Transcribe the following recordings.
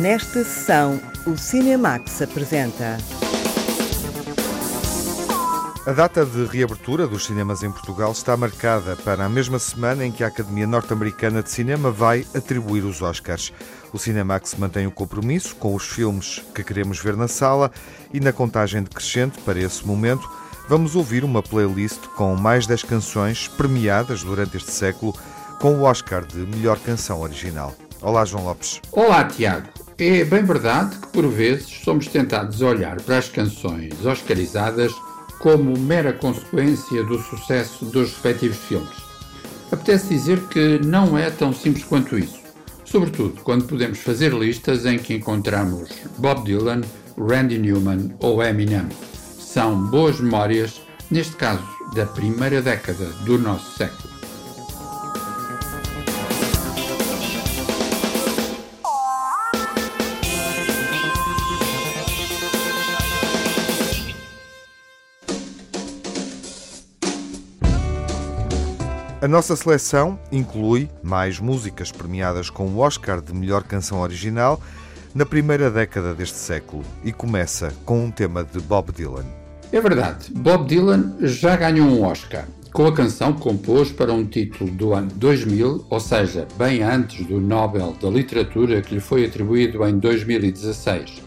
Nesta sessão, o Cinemax apresenta. A data de reabertura dos cinemas em Portugal está marcada para a mesma semana em que a Academia Norte-Americana de Cinema vai atribuir os Oscars. O Cinemax mantém o compromisso com os filmes que queremos ver na sala e na contagem decrescente para esse momento vamos ouvir uma playlist com mais 10 canções premiadas durante este século com o Oscar de melhor canção original. Olá, João Lopes. Olá, Tiago. É bem verdade que por vezes somos tentados a olhar para as canções oscarizadas como mera consequência do sucesso dos respectivos filmes. Apetece dizer que não é tão simples quanto isso, sobretudo quando podemos fazer listas em que encontramos Bob Dylan, Randy Newman ou Eminem. São boas memórias, neste caso da primeira década do nosso século. A nossa seleção inclui mais músicas premiadas com o Oscar de melhor canção original na primeira década deste século e começa com um tema de Bob Dylan. É verdade, Bob Dylan já ganhou um Oscar com a canção que compôs para um título do ano 2000, ou seja, bem antes do Nobel da Literatura que lhe foi atribuído em 2016.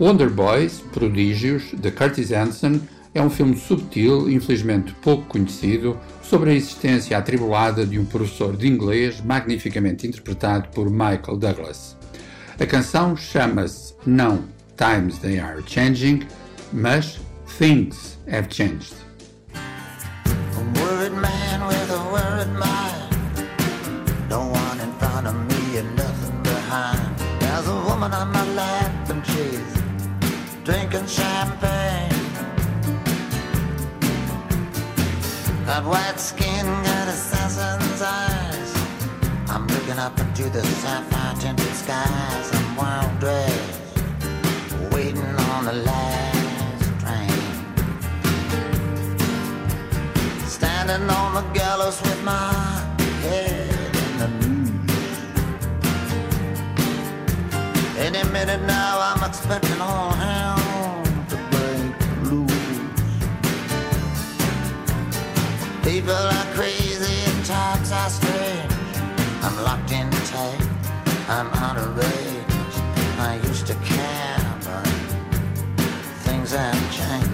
Wonder Boys, Prodígios, de Curtis Hanson, é um filme subtil, infelizmente pouco conhecido, sobre a existência atribulada de um professor de inglês magnificamente interpretado por Michael Douglas. A canção chama-se não Times They Are Changing, mas Things Have Changed. A worried Got white skin, got assassin's eyes. I'm looking up into the sapphire tinted skies. I'm wild dressed, waiting on the last train. Standing on the gallows with my head in the noose. Any minute now, I'm expecting all hell. People are crazy and times are strange. I'm locked in tight, I'm out of range. I used to care, but things have changed.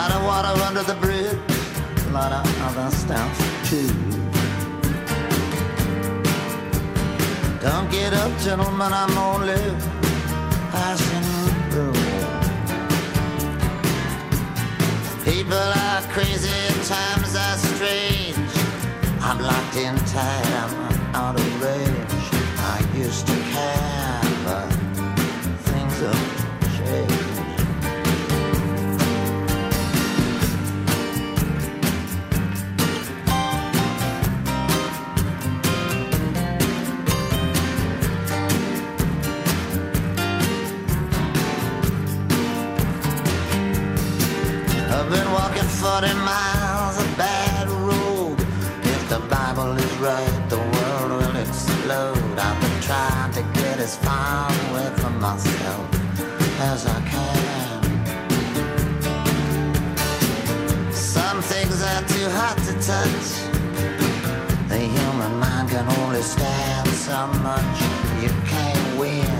Lot of water under the bridge, a lot of other stuff too. Don't get up, gentlemen, I'm only passing through. People are crazy, times are strange. I'm locked in tight, I'm out of range. I used to care, 40 miles of bad road. If the Bible is right, the world will explode. I've been trying to get as far away from myself as I can. Some things are too hot to touch. The human mind can only stand so much. You can't win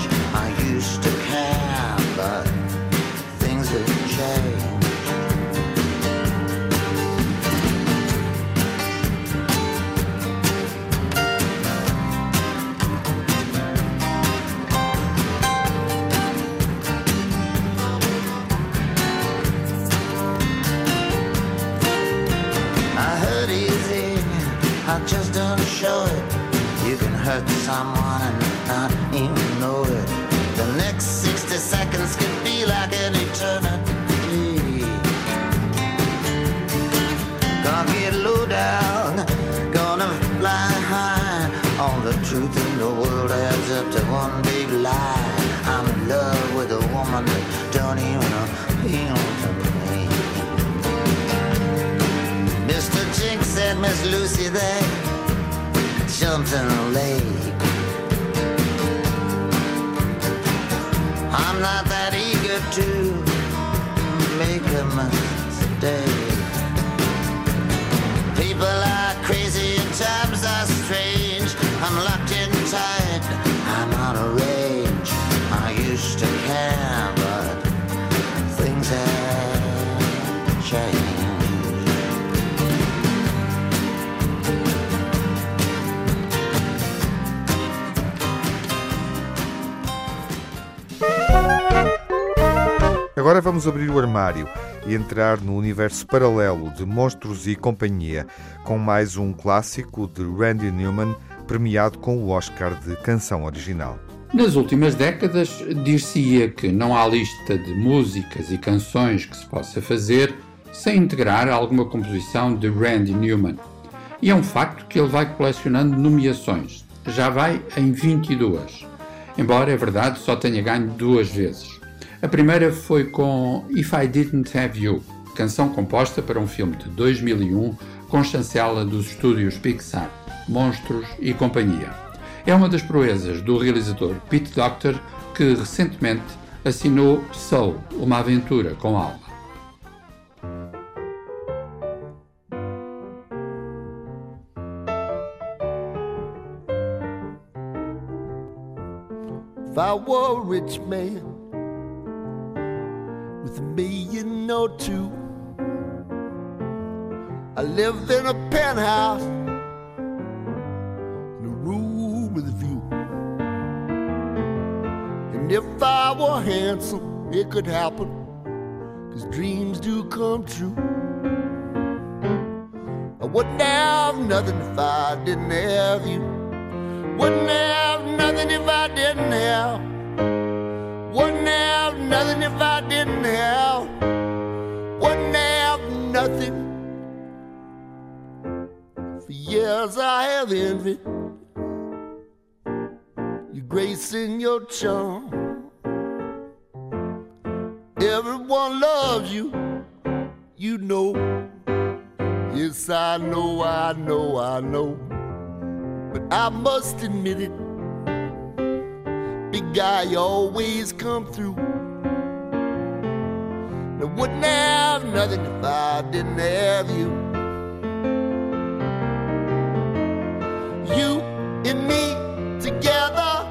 Can be like an eternity. Gonna get low down, gonna fly high. All the truth in the world adds up to one big lie. I'm in love with a woman that don't even appeal to me. Mr. Jinx said Miss Lucy there jumped in Agora vamos abrir o armário e entrar no universo paralelo de Monstros e Companhia, com mais um clássico de Randy Newman, premiado com o Oscar de Canção Original. Nas últimas décadas, dir-se-ia que não há lista de músicas e canções que se possa fazer sem integrar alguma composição de Randy Newman. E é um facto que ele vai colecionando nomeações. Já vai em 22. Embora, é verdade, só tenha ganho duas vezes. A primeira foi com If I Didn't Have You, canção composta para um filme de 2001 com chancela dos estúdios Pixar, Monstros e Companhia. É uma das proezas do realizador Pete Docter, que recentemente assinou Soul, uma aventura com alma. If I were rich man with me, you know, too. I live in a penthouse in a room with a view. And if I were handsome, it could happen, cause dreams do come true. I wouldn't have nothing if I didn't have you. Wouldn't have nothing if I didn't have wouldn't have nothing if I didn't have. Wouldn't have nothing. For years I have envied your grace and your charm. Everyone loves you, you know. Yes, I know, I know, I know. But I must admit it big guy, you always come through. I wouldn't have nothing if I didn't have you. You and me together,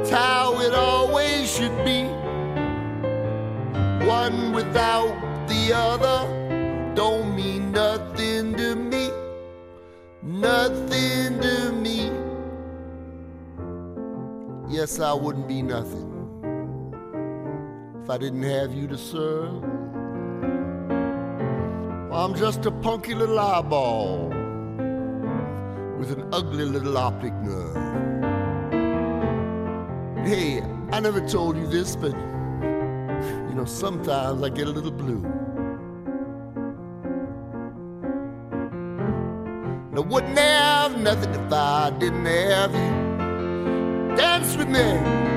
it's how it always should be. One without the other don't mean nothing to me. Nothing to me yes, I wouldn't be nothing I didn't have you to serve. I'm just a punky little eyeball with an ugly little optic nerve. Hey, I never told you this, but you know, sometimes I get a little blue. And I wouldn't have nothing if I didn't have you. Dance with me.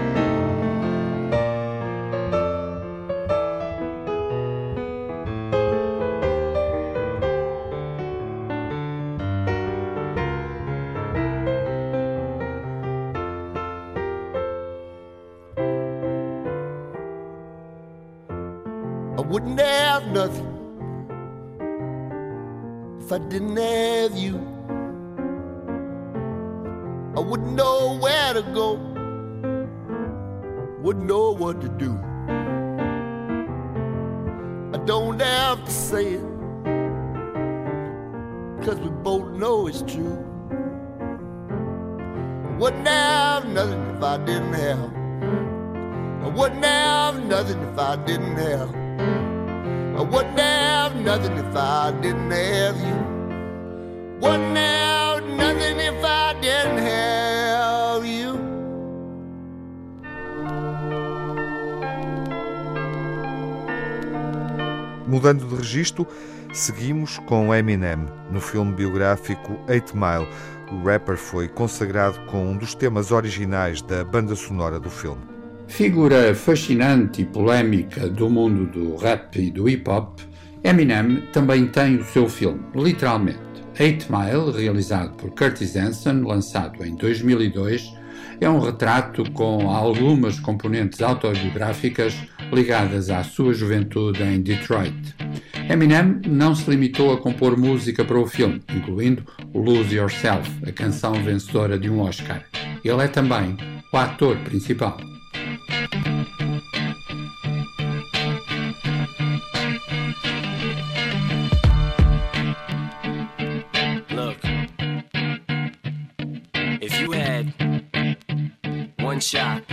visto, seguimos com Eminem no filme biográfico Eight Mile. O rapper foi consagrado com um dos temas originais da banda sonora do filme. Figura fascinante e polémica do mundo do rap e do hip hop, Eminem também tem o seu filme, literalmente. Eight Mile, realizado por Curtis Hanson, lançado em 2002, é um retrato com algumas componentes autobiográficas ligadas à sua juventude em Detroit. Eminem não se limitou a compor música para o filme, incluindo Lose Yourself, a canção vencedora de um Oscar. Ele é também o ator principal. shot.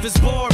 life is boring.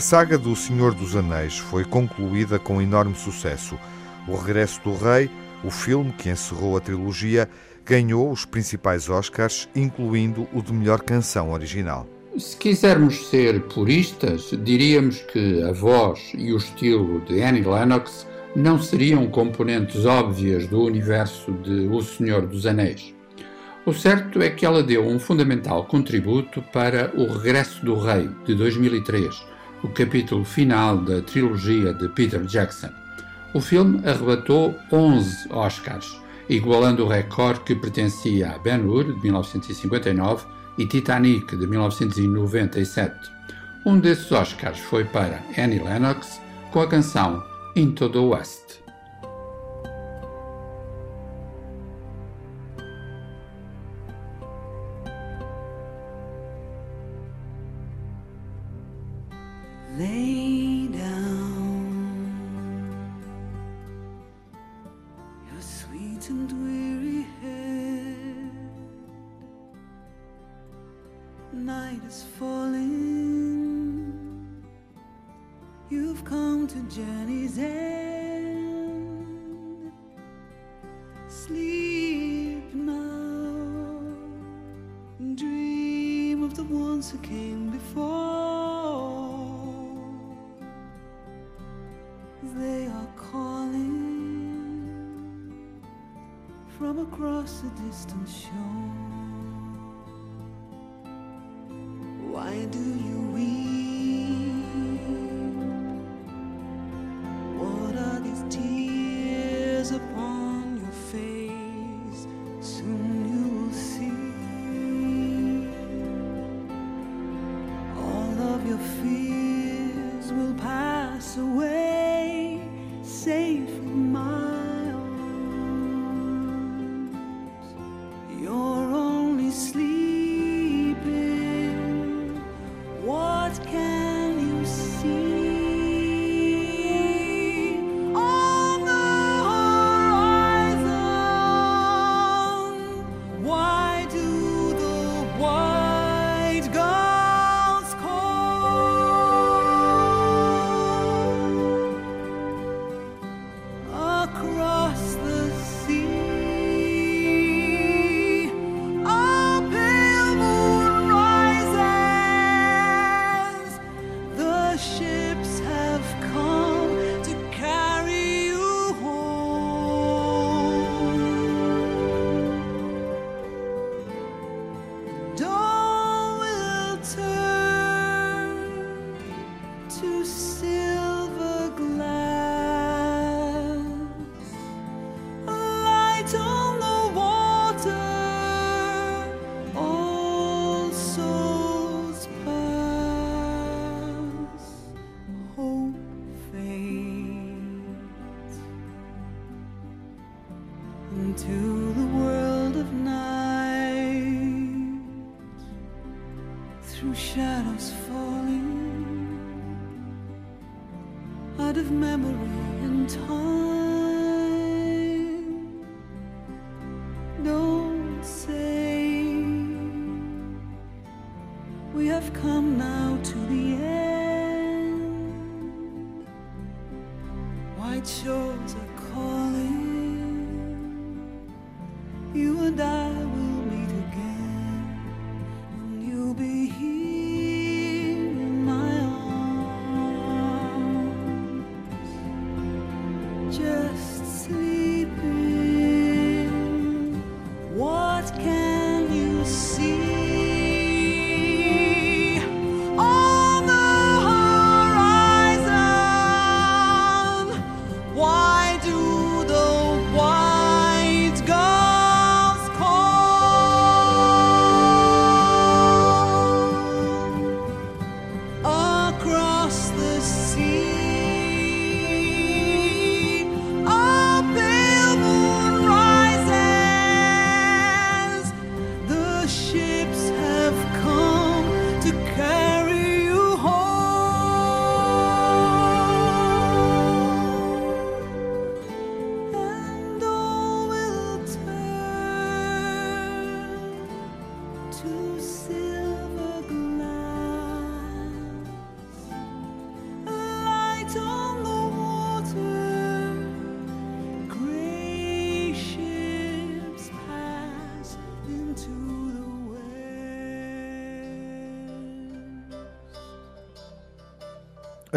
A saga do Senhor dos Anéis foi concluída com enorme sucesso. O Regresso do Rei, o filme que encerrou a trilogia, ganhou os principais Oscars, incluindo o de melhor canção original. Se quisermos ser puristas, diríamos que a voz e o estilo de Annie Lennox não seriam componentes óbvias do universo de O Senhor dos Anéis. O certo é que ela deu um fundamental contributo para O Regresso do Rei, de 2003, o capítulo final da trilogia de Peter Jackson. O filme arrebatou 11 Oscars, igualando o recorde que pertencia a Ben-Hur, de 1959, e Titanic, de 1997. Um desses Oscars foi para Annie Lennox com a canção Into the West.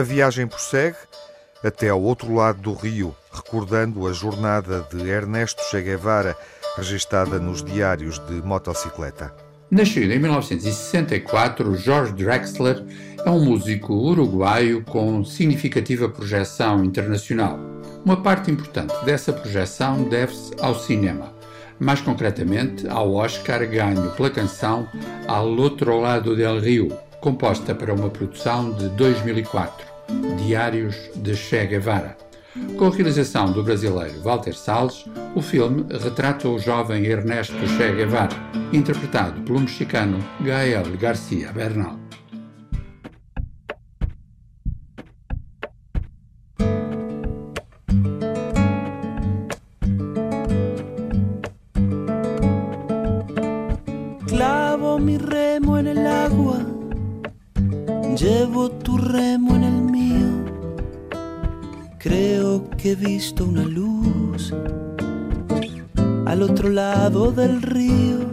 A viagem prossegue até ao outro lado do rio, recordando a jornada de Ernesto Che Guevara, registada nos diários de motocicleta. Nascido em 1964, Jorge Drexler é um músico uruguaio com significativa projeção internacional. Uma parte importante dessa projeção deve-se ao cinema, mais concretamente ao Oscar ganho pela canção Al Outro Lado del Rio, composta para uma produção de 2004, Diários de Che Guevara. Com a realização do brasileiro Walter Salles, o filme retrata o jovem Ernesto Che Guevara, interpretado pelo mexicano Gael García Bernal. Visto una luz al otro lado del río.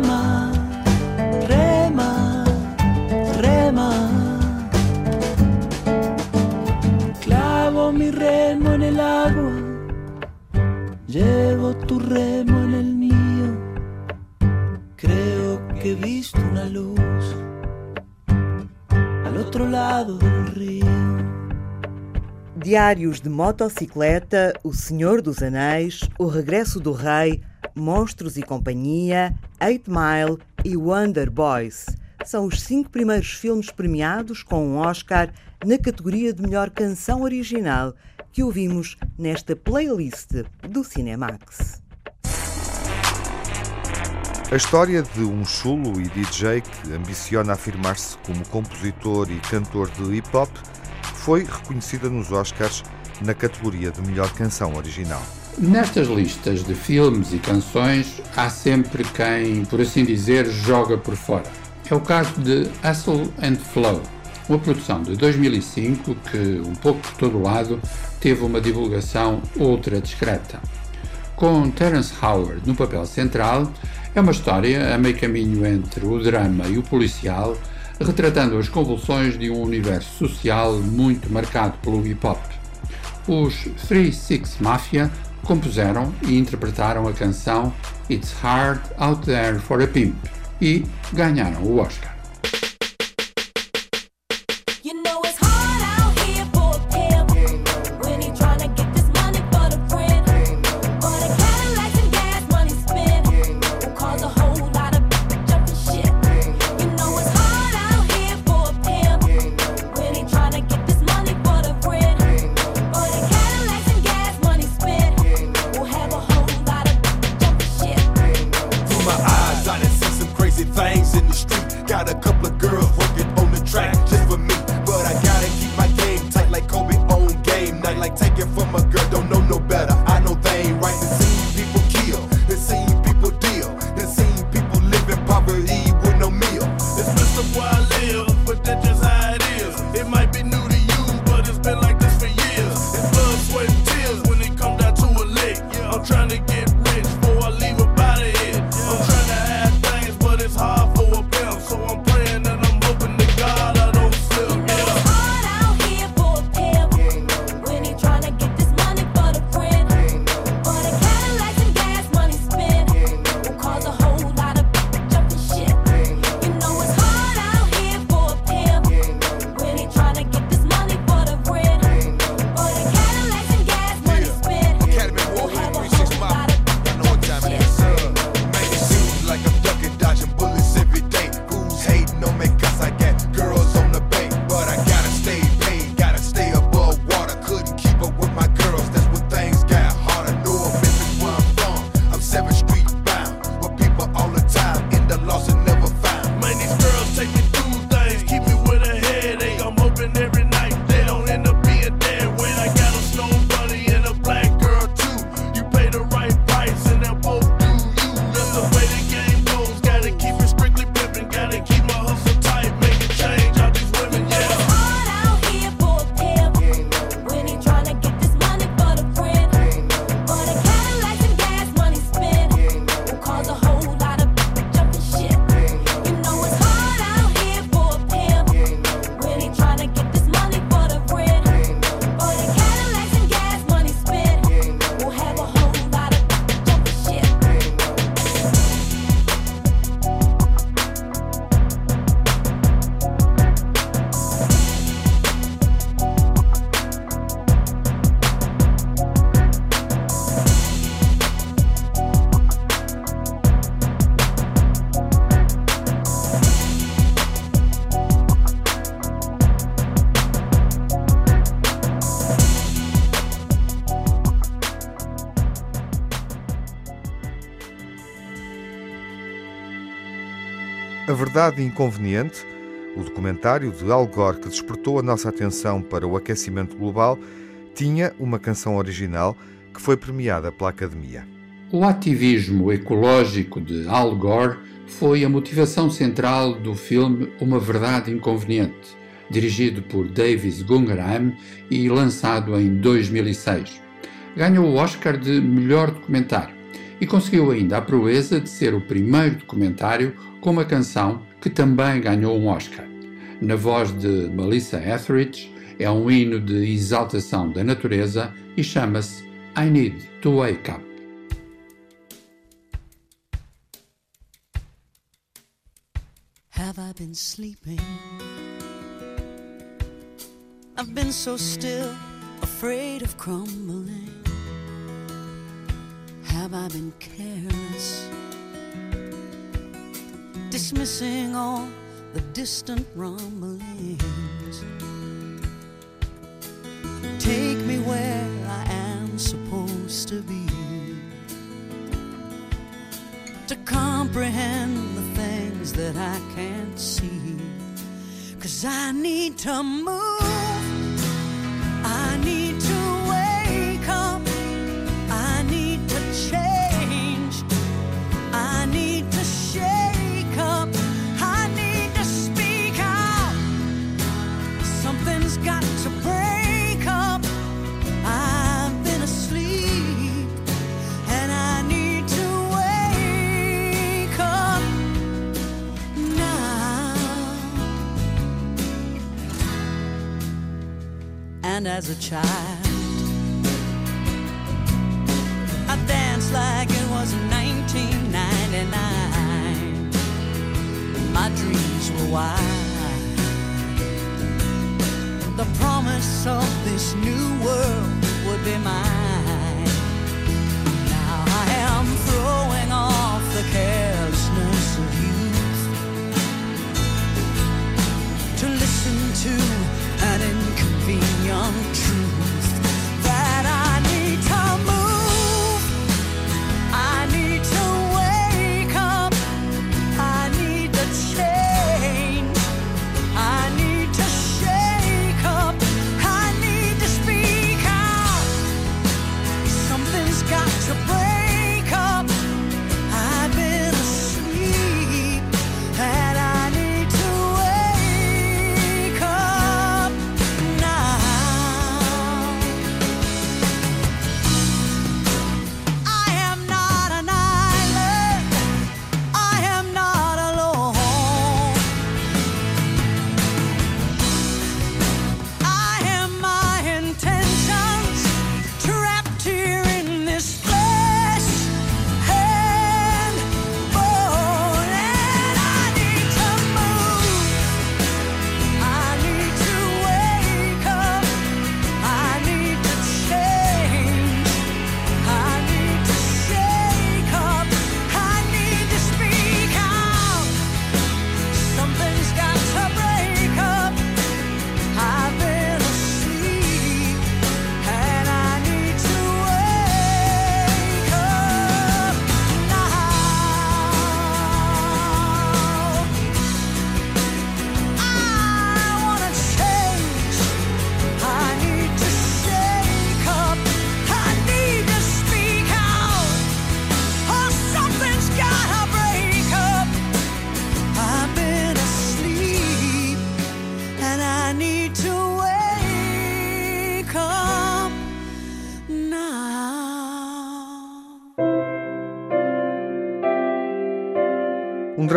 rema, rema, rema. Clavo mi remo en el agua, llevo tu remo en el mío. Creo que he visto una luz al otro lado del río. Diários de motocicleta, O Senhor dos Anéis, O Regresso do Rei, Monstros e Companhia, Eight Mile e Wonder Boys. São os cinco primeiros filmes premiados com um Oscar na categoria de melhor canção original que ouvimos nesta playlist do Cinemax. A história de um chulo e DJ que ambiciona afirmar-se como compositor e cantor de hip-hop foi reconhecida nos Oscars na categoria de melhor canção original. Nestas listas de filmes e canções há sempre quem, por assim dizer, joga por fora. É o caso de Hustle and Flow, uma produção de 2005 que, um pouco por todo lado, teve uma divulgação ultra discreta. Com Terence Howard no papel central, é uma história a meio caminho entre o drama e o policial, retratando as convulsões de um universo social muito marcado pelo hip hop. Os Three Six Mafia compuseram e interpretaram a canção It's Hard Out There for a Pimp e ganharam o Oscar. Verdade Inconveniente, o documentário de Al Gore que despertou a nossa atenção para o aquecimento global, tinha uma canção original que foi premiada pela Academia. O ativismo ecológico de Al Gore foi a motivação central do filme Uma Verdade Inconveniente, dirigido por Davis Guggenheim e lançado em 2006. Ganhou o Oscar de melhor documentário e conseguiu ainda a proeza de ser o primeiro documentário com uma canção que também ganhou um Oscar. Na voz de Melissa Etheridge, é um hino de exaltação da natureza e chama-se I Need to Wake Up. Have I been sleeping? I've been so still, afraid of crumbling. Have I been careless? Dismissing all the distant rumblings. Take me where I am supposed to be. To comprehend the things that I can't see. Cause I need to move. I need And as a child, I danced like it was 1999. My dreams were wild. The promise of this new world would be mine. Now I am throwing off the carelessness of youth to listen to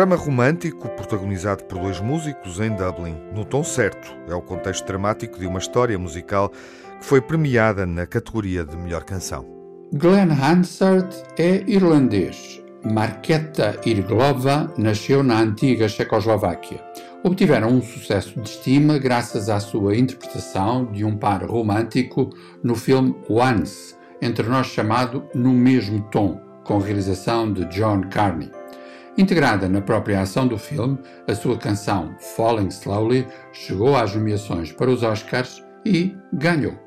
drama romântico protagonizado por dois músicos em Dublin. No tom certo, é o contexto dramático de uma história musical que foi premiada na categoria de melhor canção. Glenn Hansard é irlandês. Marketa Irglova nasceu na antiga Checoslováquia. Obtiveram um sucesso de estima graças à sua interpretação de um par romântico no filme Once, entre nós chamado No Mesmo Tom, com realização de John Carney. Integrada na própria ação do filme, a sua canção Falling Slowly chegou às nomeações para os Oscars e ganhou.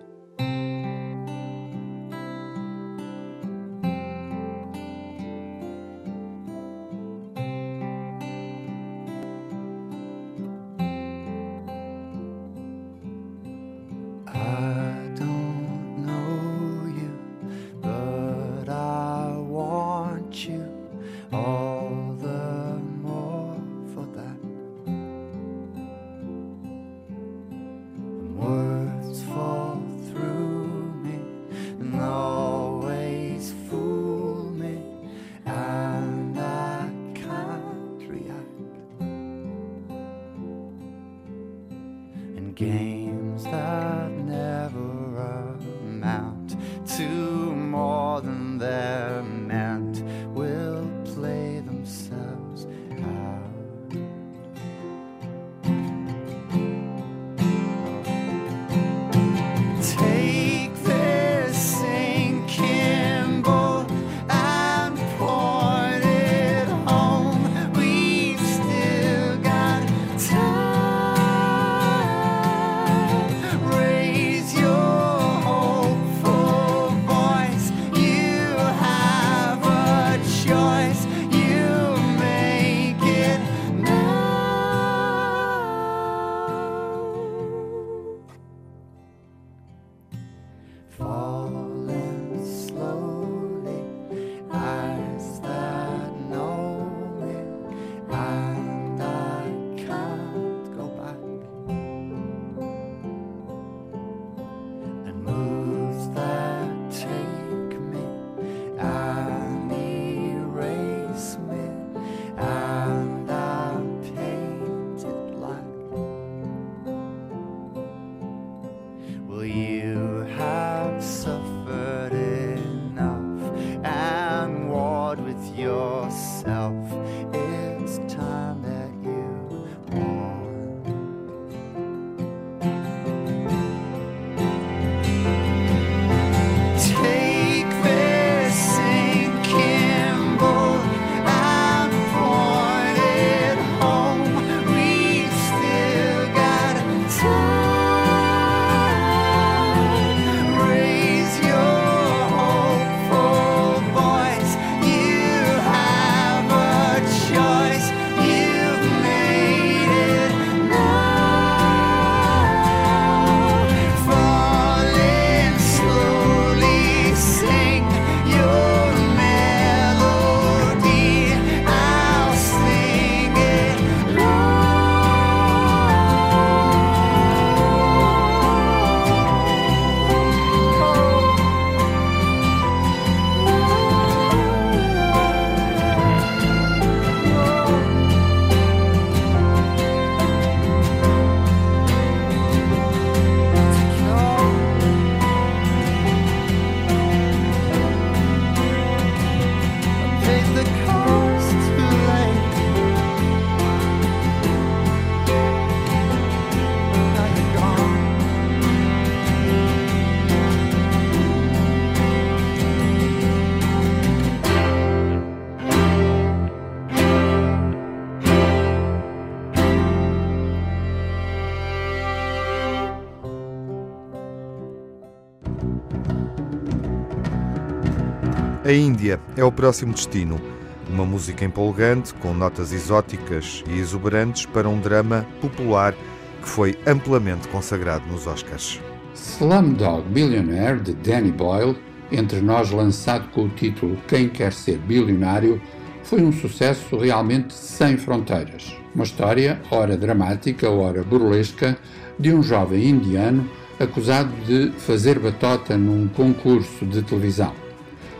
A Índia é o próximo destino. Uma música empolgante, com notas exóticas e exuberantes para um drama popular que foi amplamente consagrado nos Oscars. Slumdog Millionaire, de Danny Boyle, entre nós lançado com o título Quem Quer Ser Bilionário, foi um sucesso realmente sem fronteiras. Uma história, ora dramática, ora burlesca, de um jovem indiano acusado de fazer batota num concurso de televisão.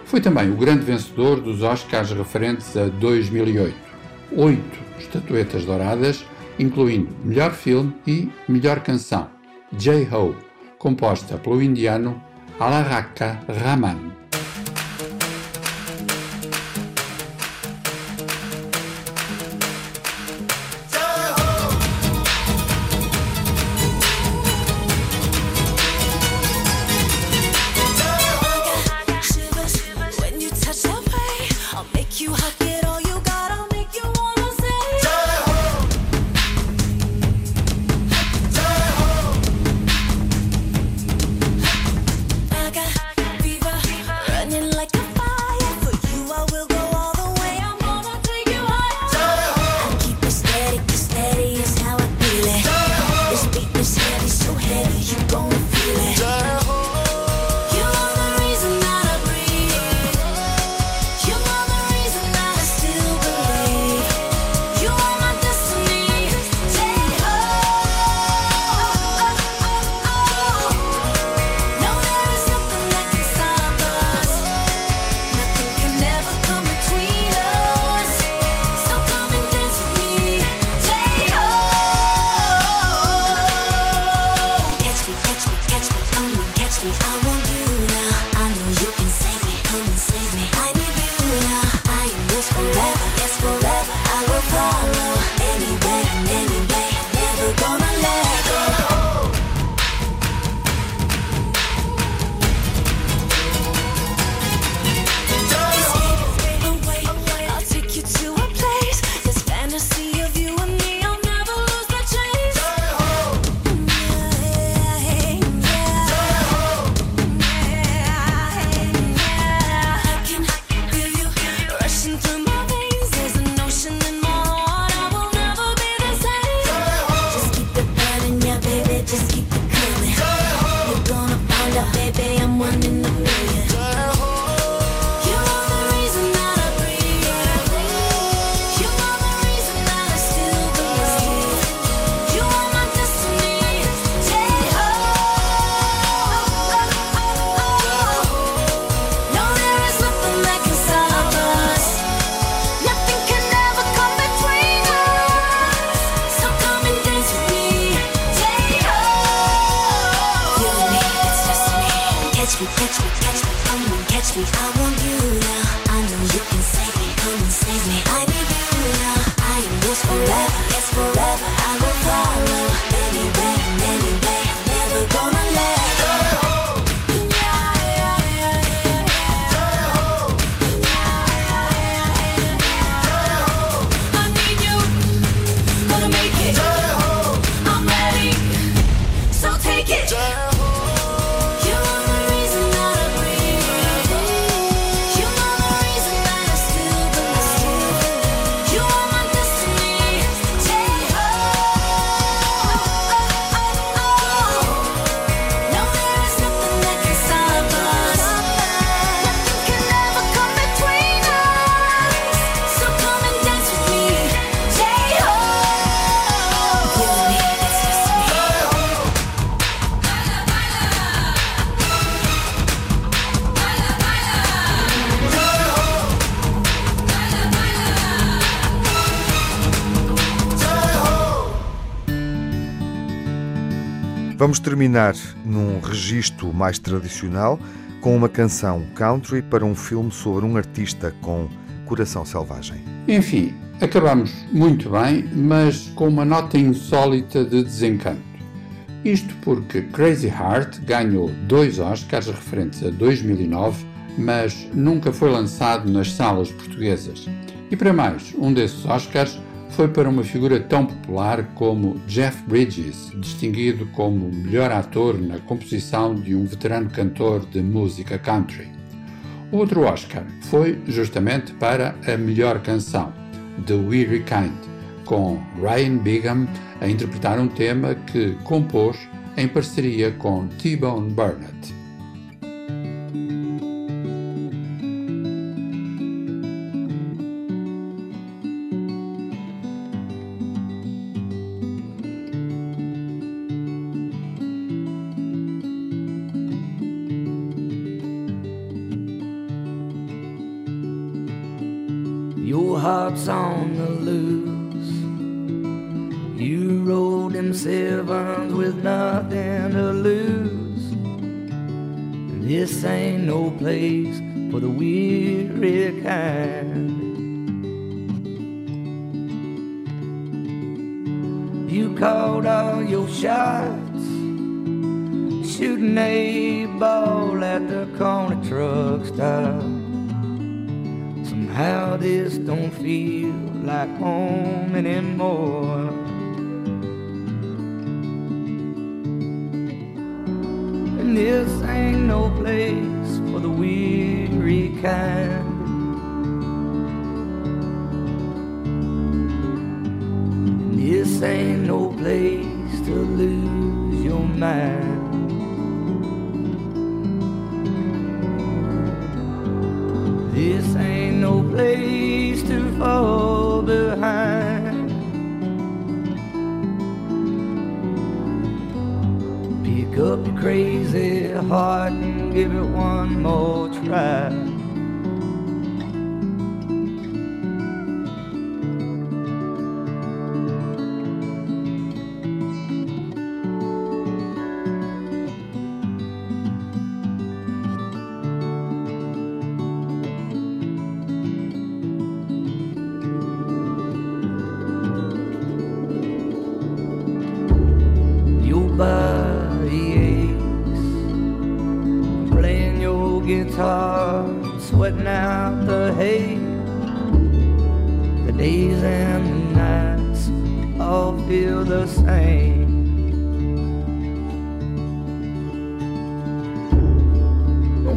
Foi também o grande vencedor dos Oscars referentes a 2008. Oito estatuetas douradas, incluindo melhor filme e melhor canção, J-Ho, composta pelo indiano Alaraka Raman. Vamos terminar num registro mais tradicional com uma canção country para um filme sobre um artista com coração selvagem. Enfim, acabamos muito bem, mas com uma nota insólita de desencanto. Isto porque Crazy Heart ganhou dois Oscars referentes a 2009, mas nunca foi lançado nas salas portuguesas. E para mais, um desses Oscars foi para uma figura tão popular como Jeff Bridges, distinguido como melhor ator na composição de um veterano cantor de música country. O outro Oscar foi justamente para a melhor canção, The Weary Kind, com Ryan Bigham a interpretar um tema que compôs em parceria com T-Bone Burnett. Shots, shooting a ball at the corner truck stop. Somehow this don't feel like home anymore. And this ain't no place for the weary kind. This ain't no place to lose your mind. This ain't no place to fall behind. Pick up your crazy heart and give it one more try.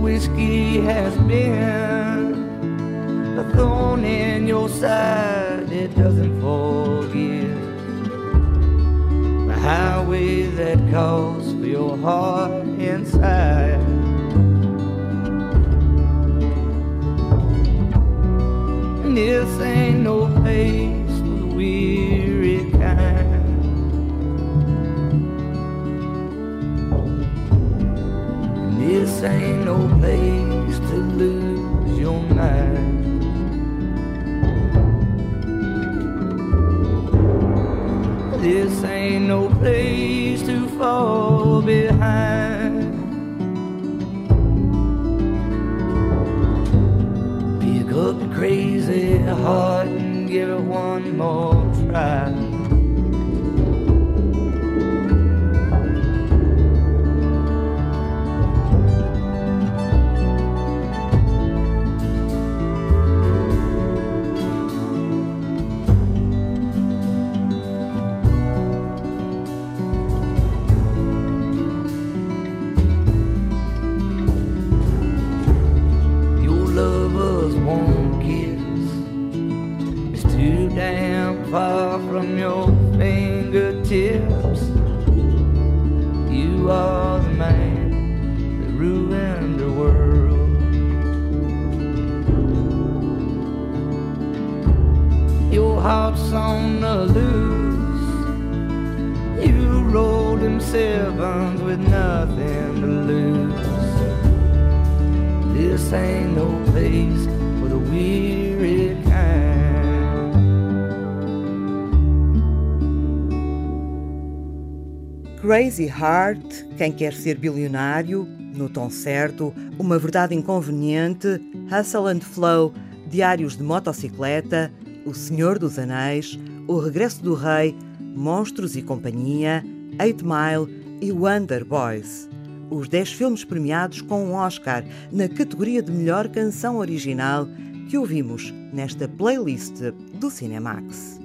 Whiskey has been. A thorn in your side It doesn't forgive. The highway that calls for your heart inside. And this ain't no place for the weary this ain't no place to lose your mind. This ain't no place to fall behind. Pick up your crazy heart and give it one more try. Heart's on the loose. You rolled them sevens with nothing to lose. This ain't no place for the weary kind. Crazy Heart, Quem Quer Ser Bilionário, No Tom Certo, Uma Verdade Inconveniente, Hustle and Flow, Diários de Motocicleta, O Senhor dos Anéis, O Regresso do Rei, Monstros e Companhia, Eight Mile e Wonder Boys. Os 10 filmes premiados com um Oscar na categoria de melhor canção original que ouvimos nesta playlist do Cinemax.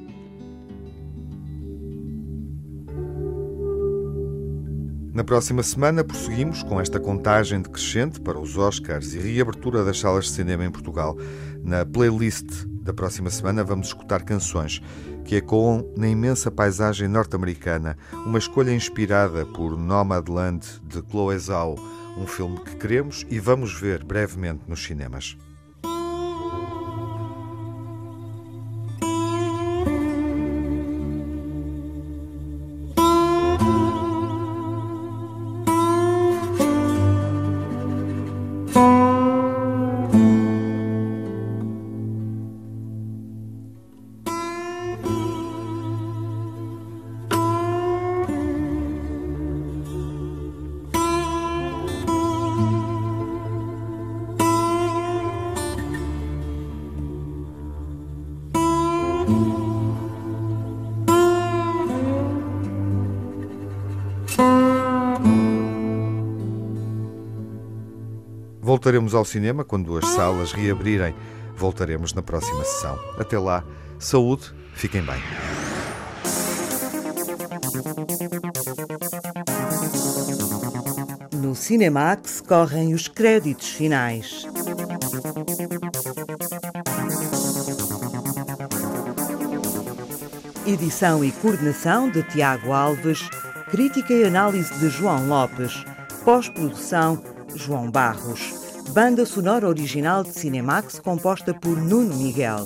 Na próxima semana prosseguimos com esta contagem decrescente para os Oscars e reabertura das salas de cinema em Portugal. Na playlist da próxima semana vamos escutar canções que ecoam na imensa paisagem norte-americana, uma escolha inspirada por Nomadland de Chloe Zhao, um filme que queremos e vamos ver brevemente nos cinemas. Voltaremos ao cinema quando as salas reabrirem. Voltaremos na próxima sessão. Até lá, saúde, fiquem bem. No Cinemax correm os créditos finais. Edição e coordenação de Tiago Alves, crítica e análise de João Lopes, pós-produção João Barros, banda sonora original de Cinemax composta por Nuno Miguel.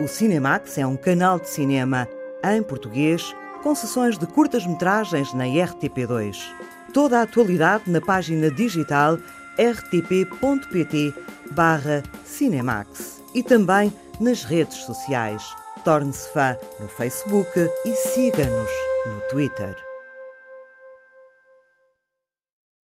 O Cinemax é um canal de cinema em português com sessões de curtas-metragens na RTP2. Toda a atualidade na página digital rtp.pt barra Cinemax e também nas redes sociais. Torne-se fã no Facebook e siga-nos no Twitter.